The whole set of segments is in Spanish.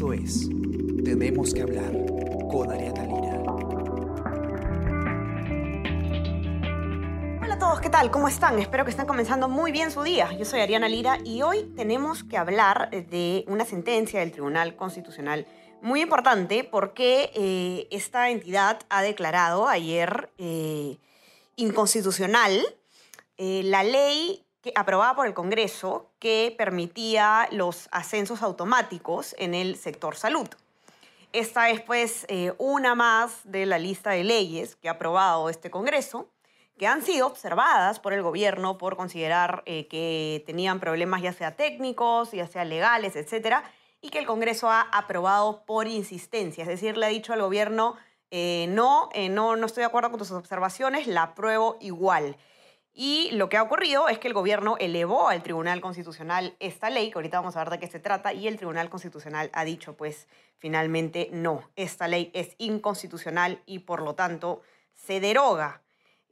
Esto es Tenemos que hablar con Ariana Lira. Hola a todos, ¿qué tal? ¿Cómo están? Espero que estén comenzando muy bien su día. Yo soy Ariana Lira y hoy tenemos que hablar de una sentencia del Tribunal Constitucional muy importante porque eh, esta entidad ha declarado ayer eh, inconstitucional eh, la ley que, aprobada por el Congreso que permitía los ascensos automáticos en el sector salud. Esta es pues eh, una más de la lista de leyes que ha aprobado este Congreso, que han sido observadas por el gobierno por considerar eh, que tenían problemas ya sea técnicos, ya sea legales, etcétera, y que el Congreso ha aprobado por insistencia. Es decir, le ha dicho al gobierno, eh, no, no, no estoy de acuerdo con tus observaciones, la apruebo igual. Y lo que ha ocurrido es que el gobierno elevó al Tribunal Constitucional esta ley, que ahorita vamos a ver de qué se trata, y el Tribunal Constitucional ha dicho, pues, finalmente no, esta ley es inconstitucional y por lo tanto se deroga.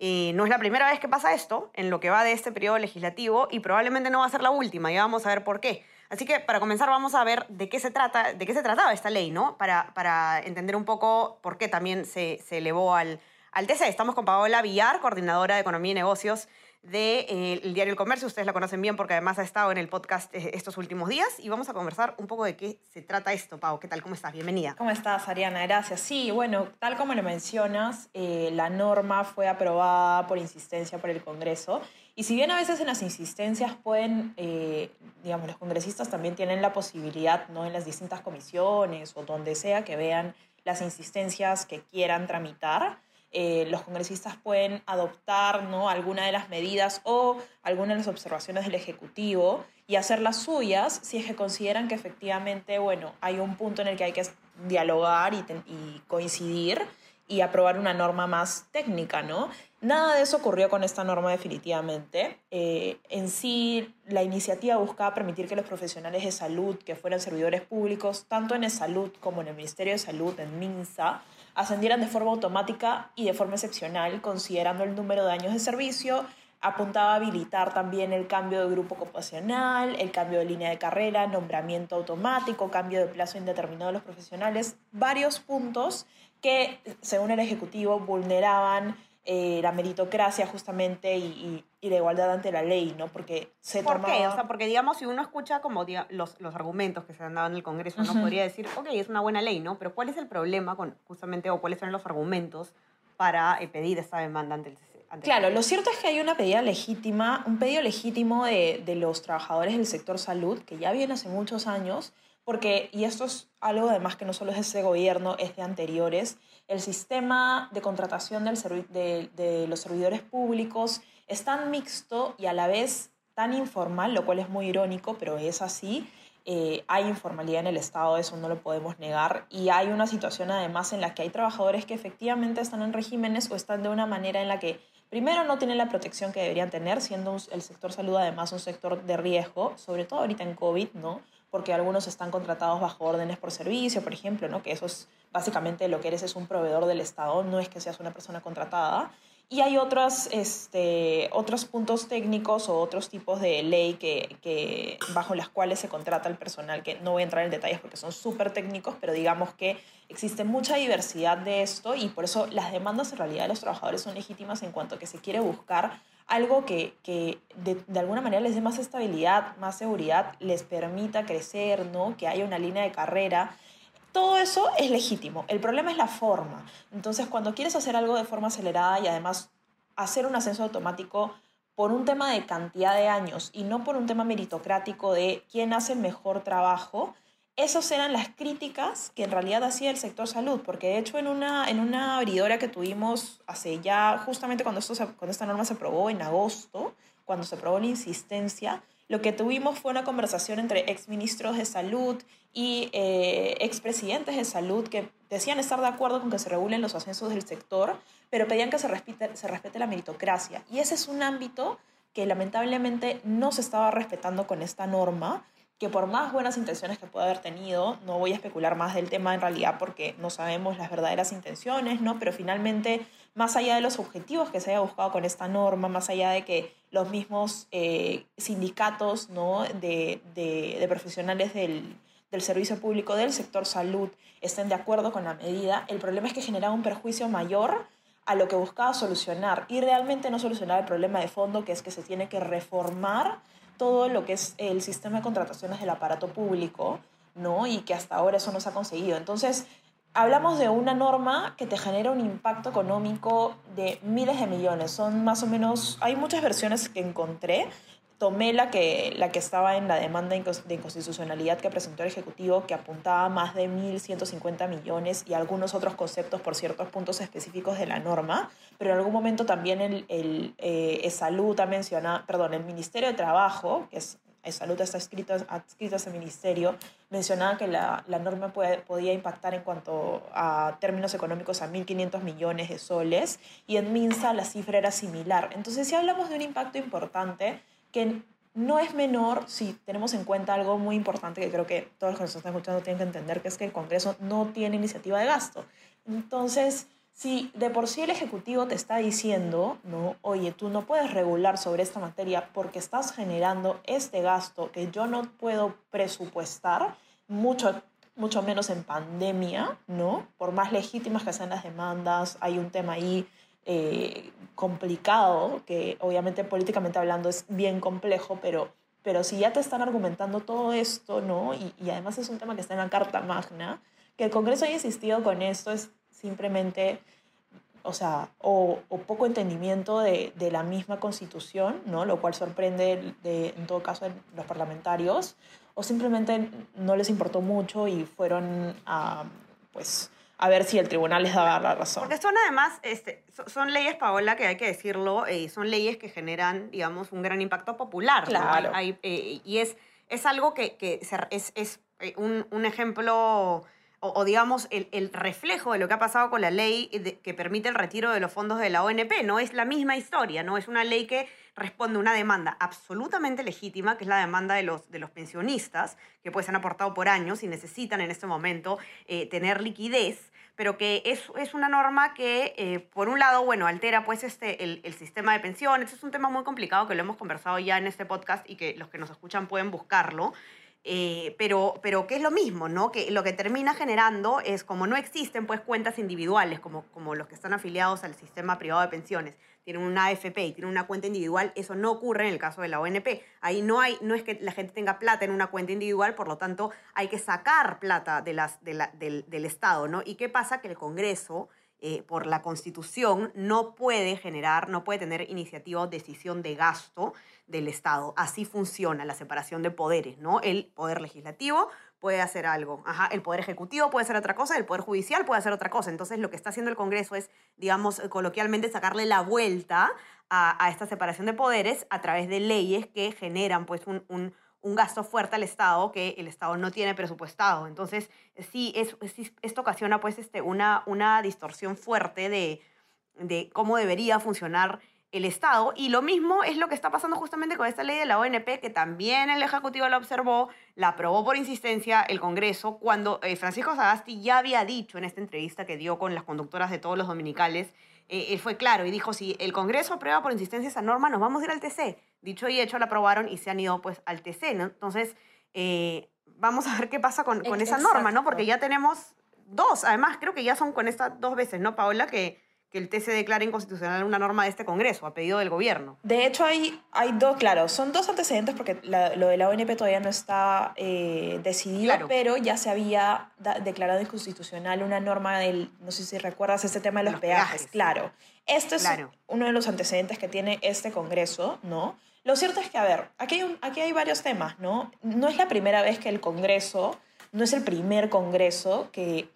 Eh, no es la primera vez que pasa esto en lo que va de este periodo legislativo y probablemente no va a ser la última, y vamos a ver por qué. Así que para comenzar vamos a ver de qué se, trata, de qué se trataba esta ley, ¿no? Para, entender un poco por qué también se elevó al, al TC. Estamos con Paola Villar, coordinadora de Economía y Negocios del de, eh, diario El Comercio. Ustedes la conocen bien porque además ha estado en el podcast eh, estos últimos días y vamos a conversar un poco de qué se trata esto. Pau, ¿qué tal? ¿Cómo estás? Bienvenida. ¿Cómo estás, Ariana? Gracias. Sí, bueno, tal como le mencionas, eh, la norma fue aprobada por insistencia por el Congreso y si bien a veces en las insistencias pueden, eh, digamos, los congresistas también tienen la posibilidad, ¿no? En las distintas comisiones o donde sea que vean las insistencias que quieran tramitar, eh, los congresistas pueden adoptar ¿no? alguna de las medidas o alguna de las observaciones del Ejecutivo y hacerlas suyas si es que consideran que efectivamente, bueno, hay un punto en el que hay que dialogar y coincidir y aprobar una norma más técnica, ¿no? Nada de eso ocurrió con esta norma definitivamente. Eh, en sí, la iniciativa buscaba permitir que los profesionales de salud que fueran servidores públicos, tanto en el salud como en el Ministerio de Salud, en MINSA, ascendieran de forma automática y de forma excepcional, considerando el número de años de servicio, apuntaba a habilitar también el cambio de grupo ocupacional, el cambio de línea de carrera, nombramiento automático, cambio de plazo indeterminado de los profesionales, varios puntos que, según el Ejecutivo, vulneraban eh, la meritocracia justamente y, y, la igualdad ante la ley, ¿no? Porque se ¿Por qué? O sea, porque digamos, si uno escucha como los, los argumentos que se han dado en el Congreso, uno podría decir, ok, es una buena ley, ¿no? Pero ¿cuál es el problema con justamente, o cuáles son los argumentos para eh, pedir esta demanda ante el ante Claro, lo cierto es que hay una pedida legítima, un pedido legítimo de, de los trabajadores del sector salud, que ya viene hace muchos años, porque, y esto es algo además que no solo es de ese gobierno, es de anteriores, el sistema de contratación del de, de, los servidores públicos es tan mixto y a la vez tan informal, lo cual es muy irónico, pero es así. Eh, hay informalidad en el Estado, eso no lo podemos negar, y hay una situación además en la que hay trabajadores que efectivamente están en regímenes o están de una manera en la que primero no tienen la protección que deberían tener, siendo el sector salud además un sector de riesgo, sobre todo ahorita en COVID, ¿no? Porque algunos están contratados bajo órdenes por servicio, por ejemplo, ¿no? que eso es básicamente lo que eres es un proveedor del Estado, no es que seas una persona contratada. Y hay otros, este, otros puntos técnicos o otros tipos de ley que, bajo las cuales se contrata el personal, que no voy a entrar en detalles porque son súper técnicos, pero digamos que existe mucha diversidad de esto y por eso las demandas en realidad de los trabajadores son legítimas en cuanto a que se quiere buscar algo que, que de, alguna manera les dé más estabilidad, más seguridad, les permita crecer, ¿no? que haya una línea de carrera. Todo eso es legítimo. El problema es la forma. Entonces, cuando quieres hacer algo de forma acelerada y además hacer un ascenso automático por un tema de cantidad de años y no por un tema meritocrático de quién hace el mejor trabajo, esas eran las críticas que en realidad hacía el sector salud, porque de hecho en una, en una abridora que tuvimos hace ya, justamente cuando, esto cuando esta norma se aprobó en agosto, cuando se aprobó la insistencia, lo que tuvimos fue una conversación entre exministros de salud y eh, expresidentes de salud que decían estar de acuerdo con que se regulen los ascensos del sector, pero pedían que se respete, se respete la meritocracia. Y ese es un ámbito que lamentablemente no se estaba respetando con esta norma que por más buenas intenciones que pueda haber tenido, no voy a especular más del tema en realidad porque no sabemos las verdaderas intenciones, ¿no? Pero finalmente, más allá de los objetivos que se haya buscado con esta norma, más allá de que los mismos eh, sindicatos, ¿no? De, de, profesionales del, del servicio público del sector salud estén de acuerdo con la medida, el problema es que genera un perjuicio mayor a lo que buscaba solucionar y realmente no solucionar el problema de fondo, que es que se tiene que reformar todo lo que es el sistema de contrataciones del aparato público, ¿no? Y que hasta ahora eso no se ha conseguido. Entonces, hablamos de una norma que te genera un impacto económico de miles de millones. Son más o menos, hay muchas versiones que encontré, tomé la que, la que estaba en la demanda de inconstitucionalidad que presentó el Ejecutivo, que apuntaba a más de 1.150 millones y algunos otros conceptos por ciertos puntos específicos de la norma, pero en algún momento también el, el eh, Salud ha mencionado, perdón, el Ministerio de Trabajo, que es Salud está escrito, adscrito a ese ministerio, mencionaba que la, la norma puede, podía impactar en cuanto a términos económicos a 1.500 millones de soles y en MINSA la cifra era similar. Entonces, si hablamos de un impacto importante, que no es menor si tenemos en cuenta algo muy importante que creo que todos los que nos están escuchando tienen que entender, que es que el Congreso no tiene iniciativa de gasto. Entonces, si de por sí el Ejecutivo te está diciendo, no, oye, tú no puedes regular sobre esta materia porque estás generando este gasto que yo no puedo presupuestar, mucho, mucho menos en pandemia, ¿no? Por más legítimas que sean las demandas, hay un tema ahí eh, complicado, que obviamente políticamente hablando es bien complejo, pero, pero si ya te están argumentando todo esto, ¿no? Y, y además es un tema que está en la Carta Magna, que el Congreso haya insistido con esto es simplemente, o sea, o, poco entendimiento de, de, la misma Constitución, ¿no? Lo cual sorprende de, en todo caso a los parlamentarios, o simplemente no les importó mucho y fueron a, pues, a ver si el tribunal les daba la razón. Porque son además, este, son leyes, Paola, que hay que decirlo, eh, son leyes que generan, digamos, un gran impacto popular. Claro. Hay, eh, y es, es algo que, que es, es eh, un, un, ejemplo, o, o digamos, el, reflejo de lo que ha pasado con la ley que permite el retiro de los fondos de la ONP. No es la misma historia, ¿no? Es una ley que responde a una demanda absolutamente legítima, que es la demanda de los, de los pensionistas, que pues han aportado por años y necesitan en este momento eh, tener liquidez pero que es, es una norma que, eh, por un lado, bueno, altera pues este, el, el, sistema de pensiones. Es un tema muy complicado que lo hemos conversado ya en este podcast y que los que nos escuchan pueden buscarlo. Eh, pero, pero que es lo mismo, ¿no? Que lo que termina generando es, como no existen pues cuentas individuales, como, como los que están afiliados al sistema privado de pensiones, tienen una AFP y tienen una cuenta individual, eso no ocurre en el caso de la ONP. Ahí no, hay, no es que la gente tenga plata en una cuenta individual, por lo tanto hay que sacar plata de las, de la, del, del Estado, ¿no? ¿Y qué pasa? Que el Congreso eh, por la Constitución no puede generar, no puede tener iniciativa o decisión de gasto del Estado. Así funciona la separación de poderes, ¿no? El poder legislativo puede hacer algo, el poder ejecutivo puede hacer otra cosa, el poder judicial puede hacer otra cosa. Entonces lo que está haciendo el Congreso es, digamos, coloquialmente sacarle la vuelta a, esta separación de poderes a través de leyes que generan pues un un gasto fuerte al Estado que el Estado no tiene presupuestado. Entonces, sí, es, es, esto ocasiona pues este, una, una distorsión fuerte de, de cómo debería funcionar el Estado. Y lo mismo es lo que está pasando justamente con esta ley de la ONP, que también el Ejecutivo la observó, la aprobó por insistencia el Congreso, cuando eh, Francisco Sagasti ya había dicho en esta entrevista que dio con las conductoras de todos los dominicales, eh, él fue claro y dijo, si el Congreso aprueba por insistencia esa norma, nos vamos a ir al TC. Dicho y hecho, la aprobaron y se han ido pues al TC, ¿no? Entonces, eh, vamos a ver qué pasa con, con esa norma, ¿no? Porque ya tenemos dos, además creo que ya son con estas dos veces, ¿no, Paola? Que, que el TC declare inconstitucional una norma de este Congreso a pedido del gobierno. De hecho, hay, hay dos, claro, son dos antecedentes porque la, lo de la ONP todavía no está eh, decidido, claro. pero ya se había da, declarado inconstitucional una norma del, no sé si recuerdas ese tema de los, los peajes, peajes, claro. Este es claro. uno de los antecedentes que tiene este Congreso, ¿no? Lo cierto es que, a ver, aquí hay, varios temas, ¿no? No es la primera vez que el Congreso, no es el primer Congreso que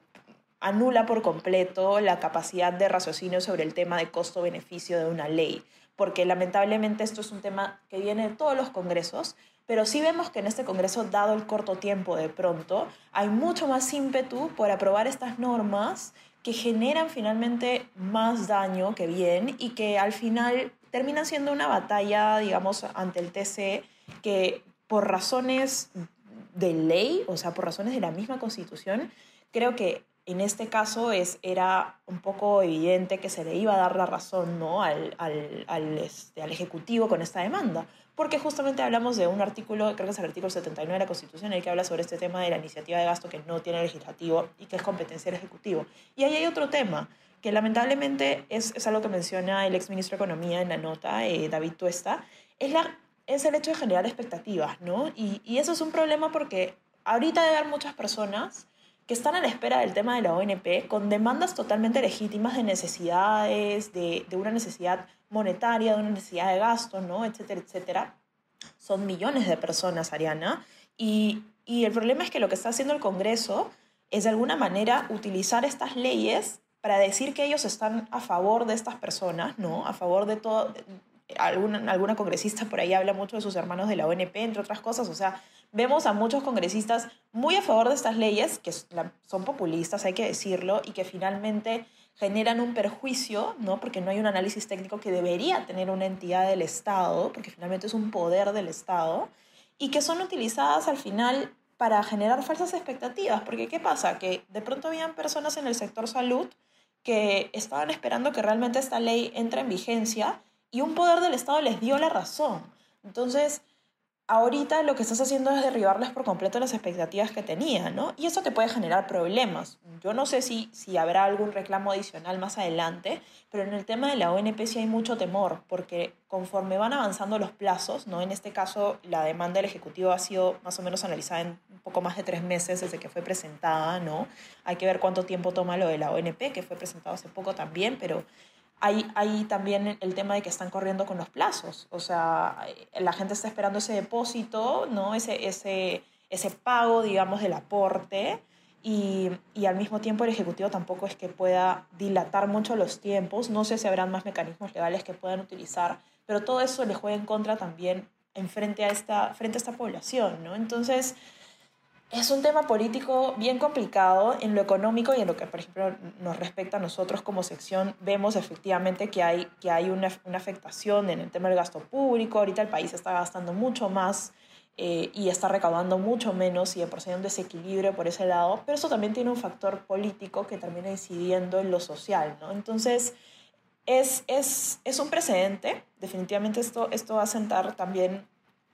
anula por completo la capacidad de raciocinio sobre el tema de costo-beneficio de una ley, porque lamentablemente esto es un tema que viene de todos los congresos, pero sí vemos que en este congreso, dado el corto tiempo de pronto, hay mucho más ímpetu por aprobar estas normas que generan finalmente más daño que bien y que al final terminan siendo una batalla, digamos, ante el TC que por razones de ley, o sea, por razones de la misma constitución, creo que en este caso es, era un poco evidente que se le iba a dar la razón ¿no? al, al, al, este, al Ejecutivo con esta demanda, porque justamente hablamos de un artículo, creo que es el artículo 79 de la Constitución, en el que habla sobre este tema de la iniciativa de gasto que no tiene legislativo y que es competencia del Ejecutivo. Y ahí hay otro tema, que lamentablemente es, es algo que menciona el exministro de Economía en la nota, eh, David Tuesta, es, la, es el hecho de generar expectativas, ¿no? Y, y eso es un problema porque ahorita debe haber muchas personas que están a la espera del tema de la ONP con demandas totalmente legítimas de necesidades, de, de, una necesidad monetaria, de una necesidad de gasto, ¿no? etcétera, etcétera. Son millones de personas, Ariana. Y, y el problema es que lo que está haciendo el Congreso es de alguna manera utilizar estas leyes para decir que ellos están a favor de estas personas, ¿no? A favor de todo... Alguna, alguna congresista por ahí habla mucho de sus hermanos de la ONP, entre otras cosas. O sea, vemos a muchos congresistas muy a favor de estas leyes, que son populistas, hay que decirlo, y que finalmente generan un perjuicio, ¿no? Porque no hay un análisis técnico que debería tener una entidad del Estado, porque finalmente es un poder del Estado, y que son utilizadas al final para generar falsas expectativas, porque ¿qué pasa? Que de pronto habían personas en el sector salud que estaban esperando que realmente esta ley entre en vigencia y un poder del Estado les dio la razón. Entonces, ahorita lo que estás haciendo es derribarles por completo las expectativas que tenía, ¿no? Y eso te puede generar problemas. Yo no sé si, si habrá algún reclamo adicional más adelante, pero en el tema de la ONP sí hay mucho temor, porque conforme van avanzando los plazos, ¿no? En este caso, la demanda del Ejecutivo ha sido más o menos analizada en un poco más de tres meses desde que fue presentada, ¿no? Hay que ver cuánto tiempo toma lo de la ONP, que fue presentado hace poco también, pero hay, hay, también el tema de que están corriendo con los plazos. O sea, la gente está esperando ese depósito, ¿no? ese, ese, ese pago, digamos, del aporte. Y, y, al mismo tiempo el Ejecutivo tampoco es que pueda dilatar mucho los tiempos. No sé si habrán más mecanismos legales que puedan utilizar, pero todo eso le juega en contra también en frente a esta, frente a esta población. ¿no? Entonces, es un tema político bien complicado en lo económico y en lo que, por ejemplo, nos respecta a nosotros como sección, vemos efectivamente que hay, que hay una, una afectación en el tema del gasto público. Ahorita el país está gastando mucho más eh, y está recaudando mucho menos y de por sí hay un desequilibrio por ese lado, pero eso también tiene un factor político que termina incidiendo en lo social, ¿no? Entonces, es, es, es un precedente, definitivamente esto, esto va a sentar también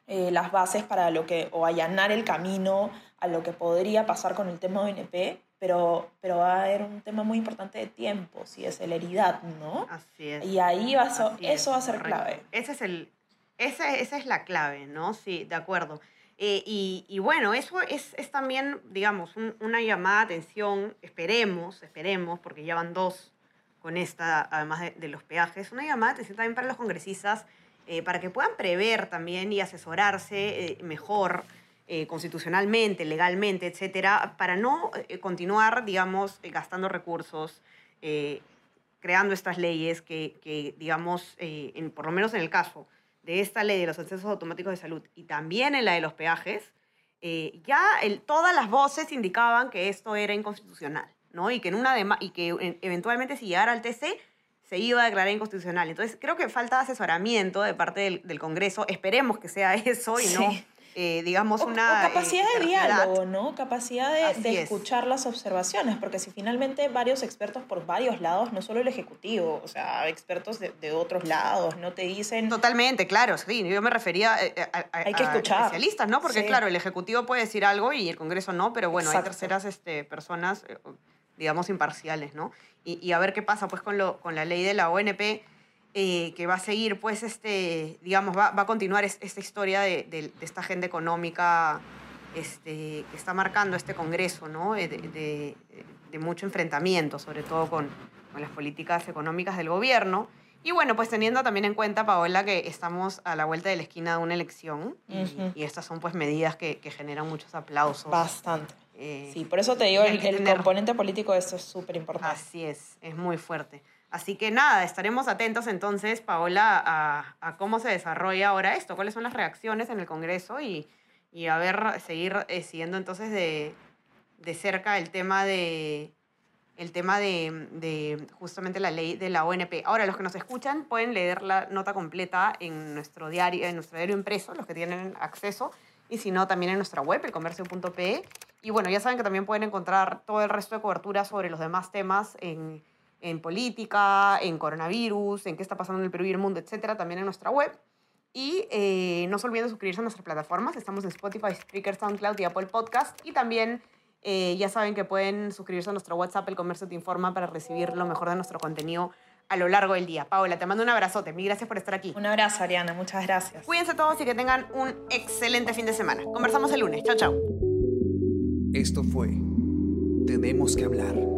eh, las bases para lo que, o allanar el camino a lo que podría pasar con el tema ONP, pero, pero va a haber un tema muy importante de tiempo y de celeridad, ¿no? Así es. Y ahí va a, eso va a ser correcto. clave. Ese es el, esa, esa es la clave, ¿no? Sí, de acuerdo. Eh, y, y, bueno, eso es, es también, digamos, un, una llamada de atención, esperemos, esperemos, porque ya van dos con esta, además de, de los peajes, una llamada de atención también para los congresistas eh, para que puedan prever también y asesorarse eh, mejor eh, constitucionalmente, legalmente, etcétera, para no eh, continuar, digamos, gastando recursos, creando estas leyes que, digamos, por lo menos en el caso de esta ley de los accesos automáticos de salud y también en la de los peajes, ya todas las voces indicaban que esto era inconstitucional, ¿no? Y que, en una y que eventualmente si llegara al TC se iba a declarar inconstitucional. Entonces, creo que falta asesoramiento de parte del, Congreso. Esperemos que sea eso y Sí. Eh, digamos, O, una... o capacidad eh, de terquedad. diálogo, ¿no? Capacidad de, de es. escuchar las observaciones, porque si finalmente varios expertos por varios lados, no solo el Ejecutivo, o sea, expertos de, de otros lados, no te dicen... Totalmente, claro, sí. Yo me refería eh, a, a- Hay que a escuchar. especialistas, ¿no? Porque, Sí. claro, el Ejecutivo puede decir algo y el Congreso no, pero bueno, hay terceras este, personas, eh, digamos, imparciales, ¿no? Y, y a ver qué pasa, pues, con, lo, con la ley de la ONP, eh, que va a seguir, pues, este, digamos, va, va a continuar es- esta historia de, de- de esta agenda económica este, que está marcando este Congreso, ¿no? Eh, De, de- mucho enfrentamiento, sobre todo con, con las políticas económicas del gobierno. Y bueno, pues teniendo también en cuenta, Paola, que estamos a la vuelta de la esquina de una elección y, Ujú. y estas son pues medidas que, que generan muchos aplausos. Bastante. Eh, Sí, por eso te digo, y el, el componente político de esto es súper importante. Así es, es muy fuerte. Así que nada, estaremos atentos entonces, Paola, a, cómo se desarrolla ahora esto, cuáles son las reacciones en el Congreso y, y a ver, seguir eh, siguiendo entonces de, de cerca el tema de el tema de justamente la ley de la ONP. Ahora, los que nos escuchan pueden leer la nota completa en nuestro diario, en nuestro diario impreso, los que tienen acceso, y si no, también en nuestra web, elcomercio.pe. Y bueno, ya saben que también pueden encontrar todo el resto de cobertura sobre los demás temas en, en política, en coronavirus, en qué está pasando en el Perú y el mundo, etcétera, también en nuestra web. Y eh, no se olviden de suscribirse a nuestras plataformas. Estamos en Spotify, Spreaker, SoundCloud y Apple Podcast. Y también eh, ya saben que pueden suscribirse a nuestro WhatsApp, El Comercio Te Informa, para recibir lo mejor de nuestro contenido a lo largo del día. Paola, te mando un abrazote. Mil gracias por estar aquí. Un abrazo, Ariana. Muchas gracias. Cuídense todos y que tengan un excelente fin de semana. Conversamos el lunes. Chao, chao. Esto fue Tenemos que hablar.